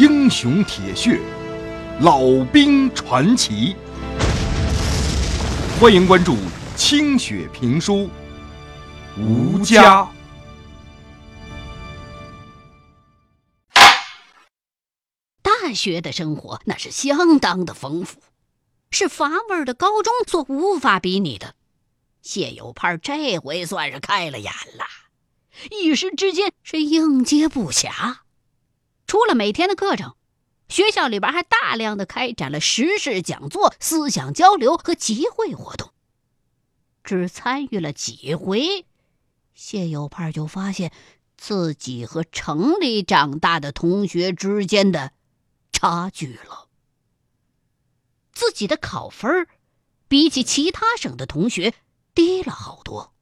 英雄铁血，老兵传奇。欢迎关注清雪评书《吴家》。大学的生活那是相当的丰富，是乏味的高中所无法比拟的。谢有盼这回算是开了眼了，一时之间是应接不暇。除了每天的课程，学校里边还大量的开展了时事讲座、思想交流和集会活动。只参与了几回，谢有盼就发现自己和城里长大的同学之间的差距了。自己的考分比起其他省的同学。低了好多，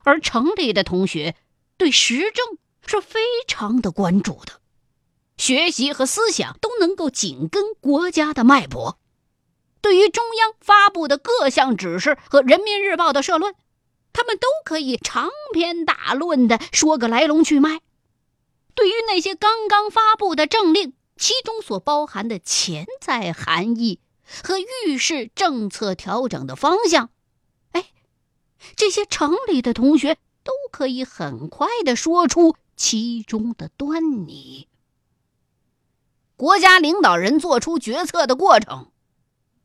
而城里的同学对时政是非常的关注的，学习和思想都能够紧跟国家的脉搏。对于中央发布的各项指示和人民日报的社论，他们都可以长篇大论的说个来龙去脉。对于那些刚刚发布的政令，其中所包含的潜在含义和预示政策调整的方向。哎这些城里的同学都可以很快的说出其中的端倪。国家领导人做出决策的过程，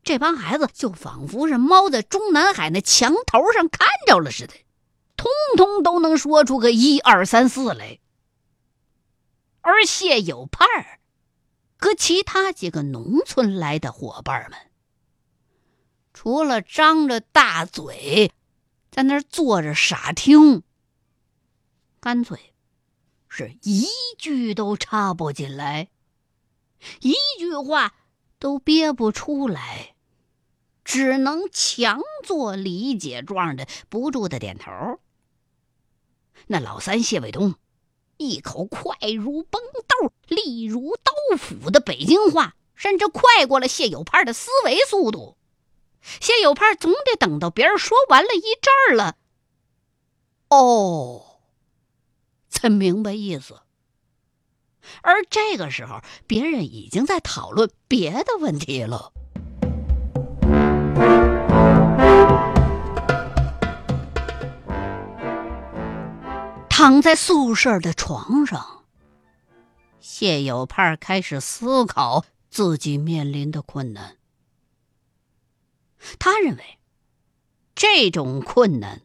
这帮孩子就仿佛是猫在中南海那墙头上看着了似的，通通都能说出个一二三四来。而谢有盼儿和其他几个农村来的伙伴们，除了张着大嘴。在那儿坐着傻听，干脆是一句都插不进来，一句话都憋不出来，只能强作理解状的不住的点头。那老三谢卫东，一口快如崩豆、利如刀斧的北京话，甚至快过了谢有盼的思维速度。谢有盼总得等到别人说完了一阵儿了，哦，才明白意思。而这个时候，别人已经在讨论别的问题了。躺在宿舍的床上，谢有盼开始思考自己面临的困难。他认为，这种困难，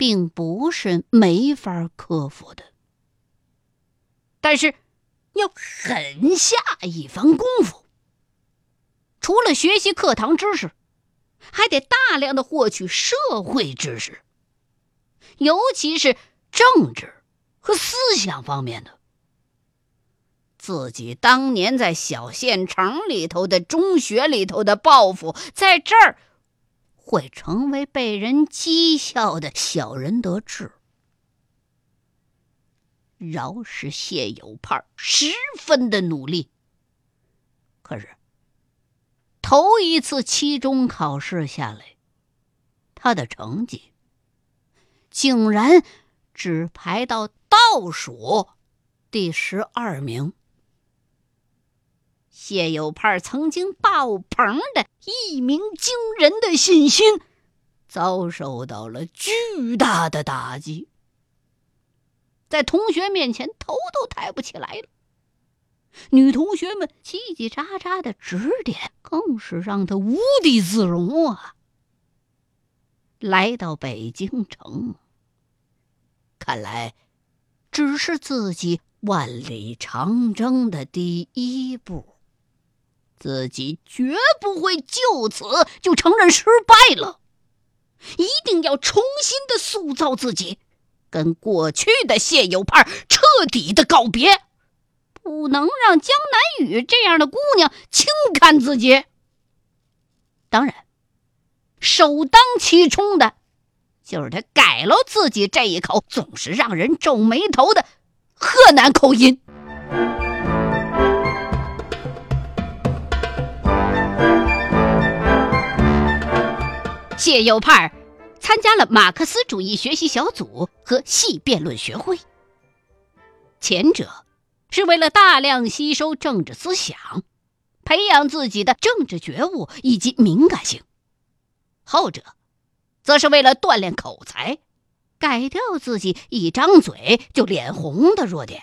并不是没法克服的，但是要狠下一番功夫。除了学习课堂知识，还得大量的获取社会知识，尤其是政治和思想方面的。自己当年在小县城里头的中学里头的抱负，在这儿会成为被人讥笑的小人得志。饶是谢有盼十分的努力，可是头一次期中考试下来，他的成绩竟然只排到倒数第十二名。谢有盼曾经爆棚的一鸣惊人的信心，遭受到了巨大的打击，在同学面前头都抬不起来了。女同学们叽叽喳喳的指点，更是让他无地自容啊！来到北京城，看来只是自己万里长征的第一步。自己绝不会就此就承认失败了，一定要重新的塑造自己，跟过去的谢有派彻底的告别，不能让江南雨这样的姑娘轻看自己。当然，首当其冲的，就是他改了自己这一口总是让人皱眉头的河南口音。谢有盼参加了马克思主义学习小组和系辩论学会。前者是为了大量吸收政治思想，培养自己的政治觉悟以及敏感性；后者，则是为了锻炼口才，改掉自己一张嘴就脸红的弱点。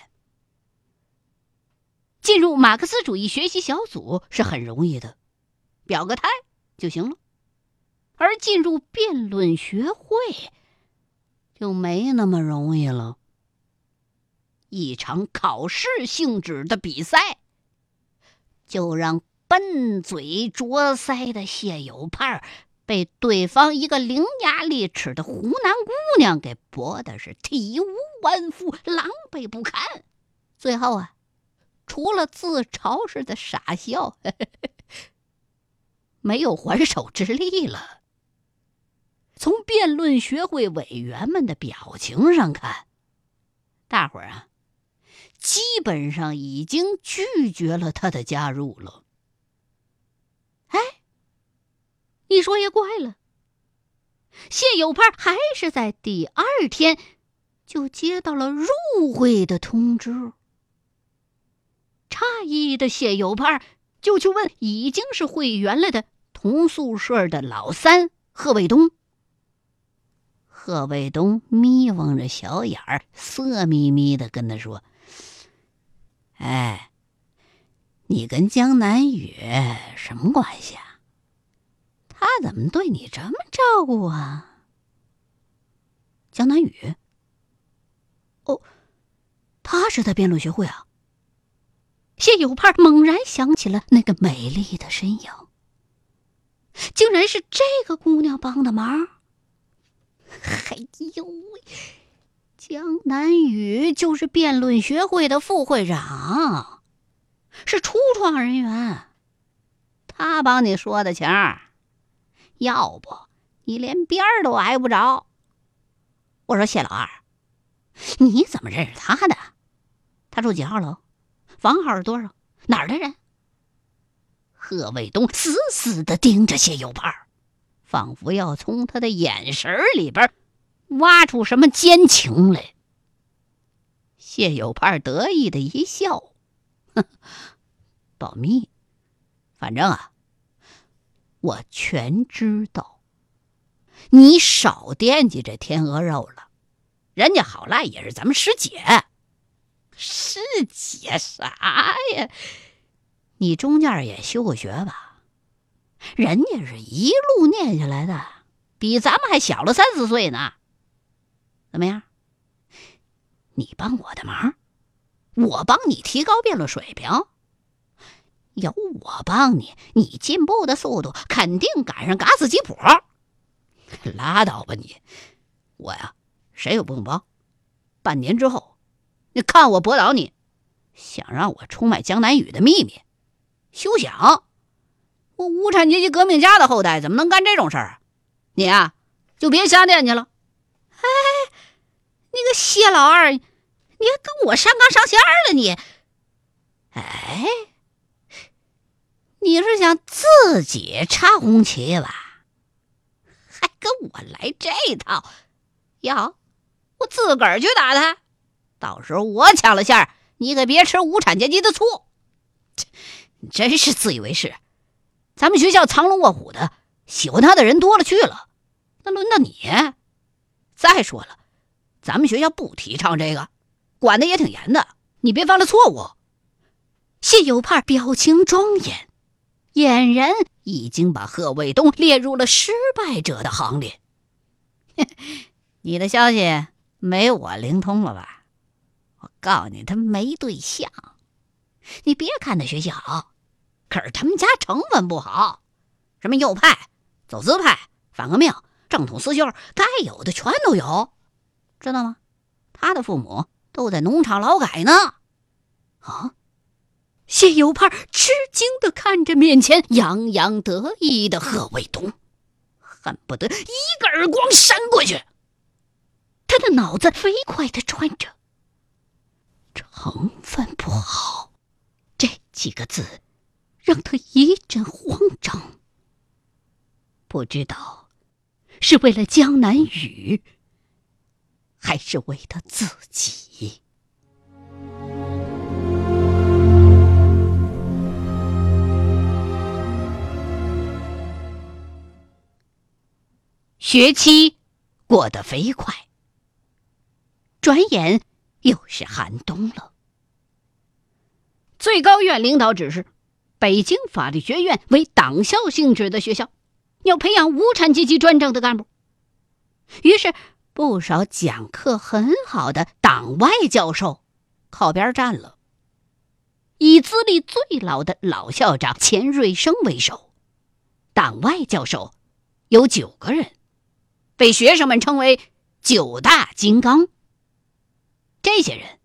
进入马克思主义学习小组是很容易的，表个态就行了；而进入辩论学会就没那么容易了。一场考试性质的比赛，就让笨嘴拙腮的谢有盼被对方一个伶牙俐齿的湖南姑娘给驳的是体无完肤、狼狈不堪。最后啊，除了自嘲似的傻笑，没有还手之力了。从辩论学会委员们的表情上看，大伙儿啊。基本上已经拒绝了他的加入了。哎，你说也怪了，谢有盼还是在第二天就接到了入会的通知。诧异的谢有盼就去问已经是会员了的同宿舍的老三贺卫东。贺卫东眯望着小眼儿，色眯眯的跟他说。哎，你跟江南雨什么关系啊？他怎么对你这么照顾啊？江南雨？哦，他是在辩论学会啊。谢有盼猛然想起了那个美丽的身影，竟然是这个姑娘帮的忙。哎呦喂！江南雨就是辩论学会的副会长，是初创人员。他帮你说的情，要不你连边儿都挨不着。我说谢老二，你怎么认识他的？他住几号楼？房号是多少？哪儿的人？贺卫东死死的盯着谢有盼，仿佛要从他的眼神里边。挖出什么奸情来？谢有盼得意的一笑，哼，保密。反正啊，我全知道。你少惦记这天鹅肉了，人家好赖也是咱们师姐。师姐啥呀？你中间也休过学吧？人家是一路念下来的，比咱们还小了三四岁呢。怎么样？你帮我的忙，我帮你提高辩论水平。有我帮你，你进步的速度肯定赶上嘎子吉普。拉倒吧你！我呀，谁也不用帮。半年之后，你看我驳倒你，想让我出卖江南雨的秘密，休想！我无产阶级革命家的后代怎么能干这种事儿？你啊，就别瞎惦记了。哎。你个谢老二，你还跟我上纲上线了你？哎，你是想自己插红旗吧？还跟我来这套？要我自个儿去打他，到时候我抢了线，你可别吃无产阶级的醋。你真是自以为是！咱们学校藏龙卧虎的，喜欢他的人多了去了，那轮到你？再说了。咱们学校不提倡这个，管的也挺严的。你别犯了错误。谢有盼表情庄严，俨然已经把贺卫东列入了失败者的行列。你的消息没我灵通了吧？我告诉你，他没对象。你别看他学习好，可是他们家成分不好，什么右派、走资派、反革命、正统思修，该有的全都有。知道吗？他的父母都在农场劳改呢。啊！谢有盼吃惊的看着面前洋洋得意的贺卫东，恨不得一个耳光扇过去。他的脑子飞快的转着，“成分不好”这几个字让他一阵慌张。不知道是为了江南雨还是为他自己。学期过得飞快转眼又是寒冬了。最高院领导指示北京法律学院为党校性质的学校，要培养无产阶级专政的干部。于是，不少讲课很好的党外教授靠边站了。以资历最老的老校长钱瑞生为首，党外教授有九个人，被学生们称为“九大金刚”。这些人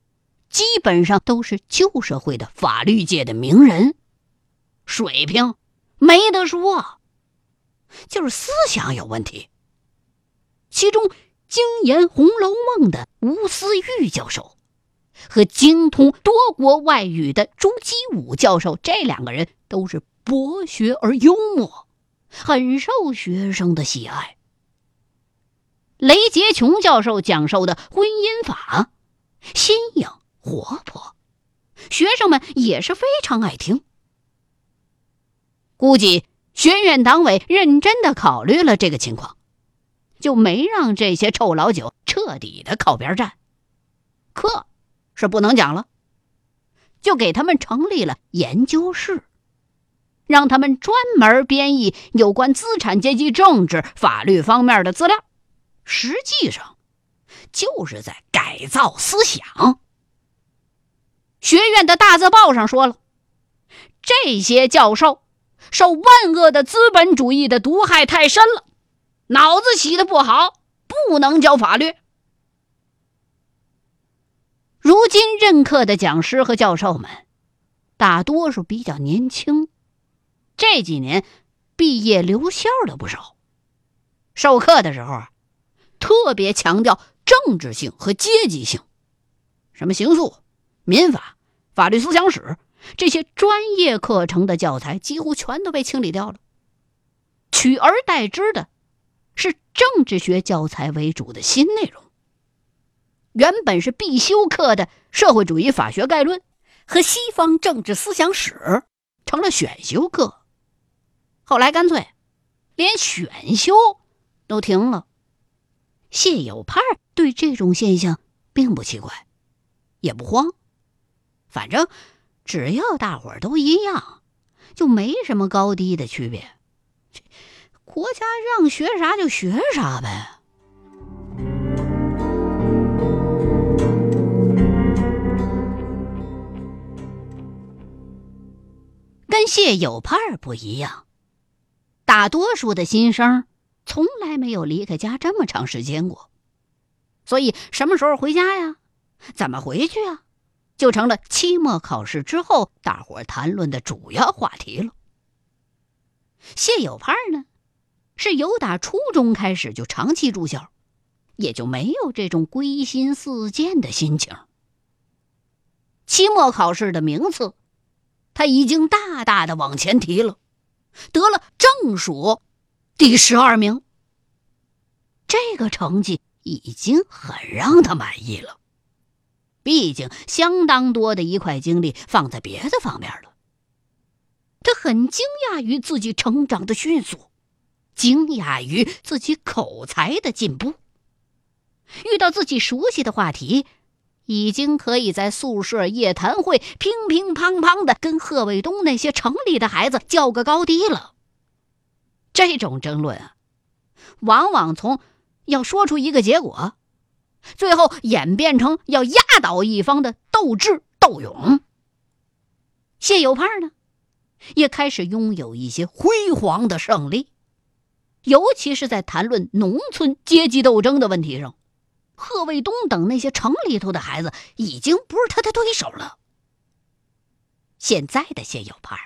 基本上都是旧社会的法律界的名人，水平没得说，就是思想有问题。其中，精研《红楼梦》的吴思玉教授。和精通多国外语的朱基武教授，这两个人都是博学而幽默，很受学生的喜爱。雷杰琼教授讲授的婚姻法新颖活泼，学生们也是非常爱听。估计学院党委认真的考虑了这个情况，就没让这些臭老九彻底的靠边站。课。是不能讲了，就给他们成立了研究室，让他们专门编译有关资产阶级政治、法律方面的资料。实际上，就是在改造思想。学院的大字报上说了，这些教授受万恶的资本主义的毒害太深了，脑子洗的不好，不能教法律。如今任课的讲师和教授们，大多数比较年轻，这几年毕业留校的不少。授课的时候啊，特别强调政治性和阶级性，什么刑诉、民法、法律思想史这些专业课程的教材几乎全都被清理掉了，取而代之的是政治学教材为主的新内容。原本是必修课的《社会主义法学概论》和《西方政治思想史》成了选修课，后来干脆连选修都停了。谢有盼对这种现象并不奇怪，也不慌，反正只要大伙儿都一样，就没什么高低的区别。国家让学啥就学啥呗。跟谢有盼不一样，大多数的新生从来没有离开家这么长时间过，所以什么时候回家呀？怎么回去啊？就成了期末考试之后大伙谈论的主要话题了。谢有盼呢，是由打初中开始就长期住校，也就没有这种归心似箭的心情。期末考试的名次。他已经大大的往前提了，得了正数第十二名。这个成绩已经很让他满意了，毕竟相当多的一块精力放在别的方面了。他很惊讶于自己成长的迅速，惊讶于自己口才的进步，遇到自己熟悉的话题。已经可以在宿舍夜谈会乒乒乓乓的跟贺卫东那些城里的孩子较个高低了。这种争论啊，往往从要说出一个结果，最后演变成要压倒一方的斗智斗勇。谢有盼呢，也开始拥有一些辉煌的胜利，尤其是在谈论农村阶级斗争的问题上。贺卫东等那些城里头的孩子已经不是他的对手了。现在的谢有盼，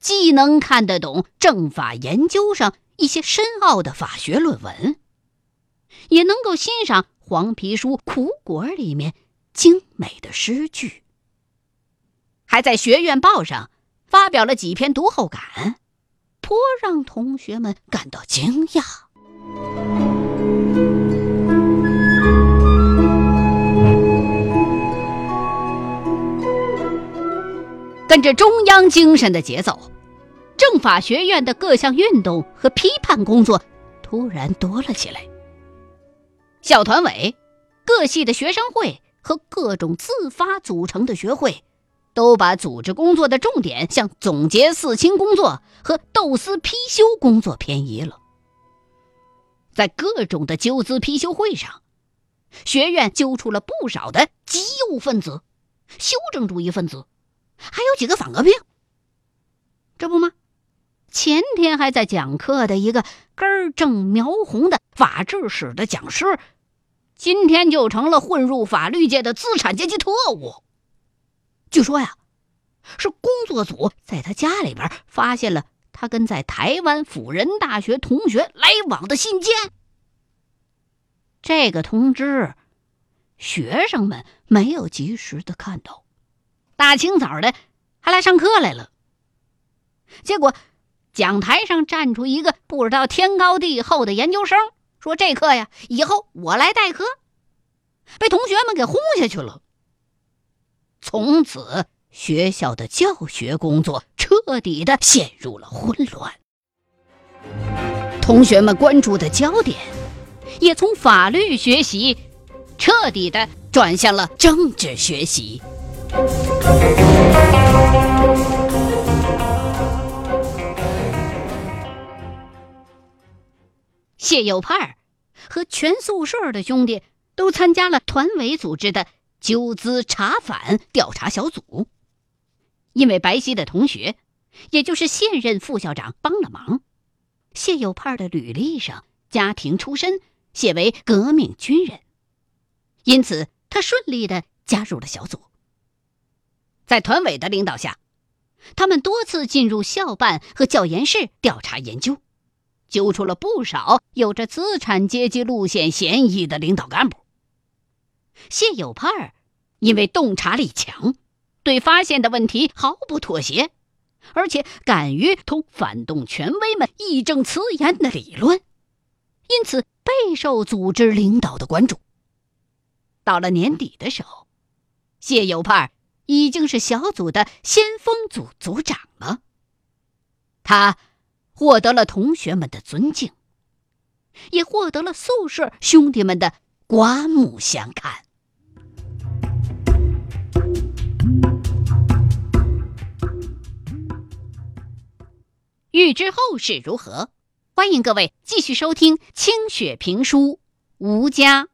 既能看得懂政法研究上一些深奥的法学论文，也能够欣赏黄皮书苦果里面精美的诗句，还在学院报上发表了几篇读后感，颇让同学们感到惊讶。跟着中央精神的节奏，政法学院的各项运动和批判工作突然多了起来。校团委、各系的学生会和各种自发组成的学会，都把组织工作的重点向总结四清工作和斗私批修工作偏移了。在各种的纠资批修会上，学院揪出了不少的极右分子、修正主义分子，还有几个反革命。这不吗？前天还在讲课的一个根正苗红的法制史的讲师，今天就成了混入法律界的资产阶级特务。据说呀，是工作组在他家里边发现了他跟在台湾辅仁大学同学来往的信件。这个通知，学生们没有及时的看到，大清早的还来上课来了。结果。讲台上站出一个不知道天高地厚的研究生，说：“这课呀，以后我来代课。”被同学们给轰下去了。从此，学校的教学工作彻底的陷入了混乱。同学们关注的焦点，也从法律学习，彻底的转向了政治学习。谢有盼和全宿舍的兄弟都参加了团委组织的纠资查反调查小组。因为白皙的同学，也就是现任副校长帮了忙，谢有盼的履历上家庭出身写为革命军人，因此他顺利的加入了小组。在团委的领导下，他们多次进入校办和教研室调查研究。揪出了不少有着资产阶级路线嫌疑的领导干部。谢有盼儿因为洞察力强，对发现的问题毫不妥协，而且敢于同反动权威们义正辞严的理论，因此备受组织领导的关注。到了年底的时候，谢有盼儿已经是小组的先锋组组长了，他。获得了同学们的尊敬，也获得了宿舍兄弟们的刮目相看。欲知后事如何，欢迎各位继续收听清雪评书《吴家》。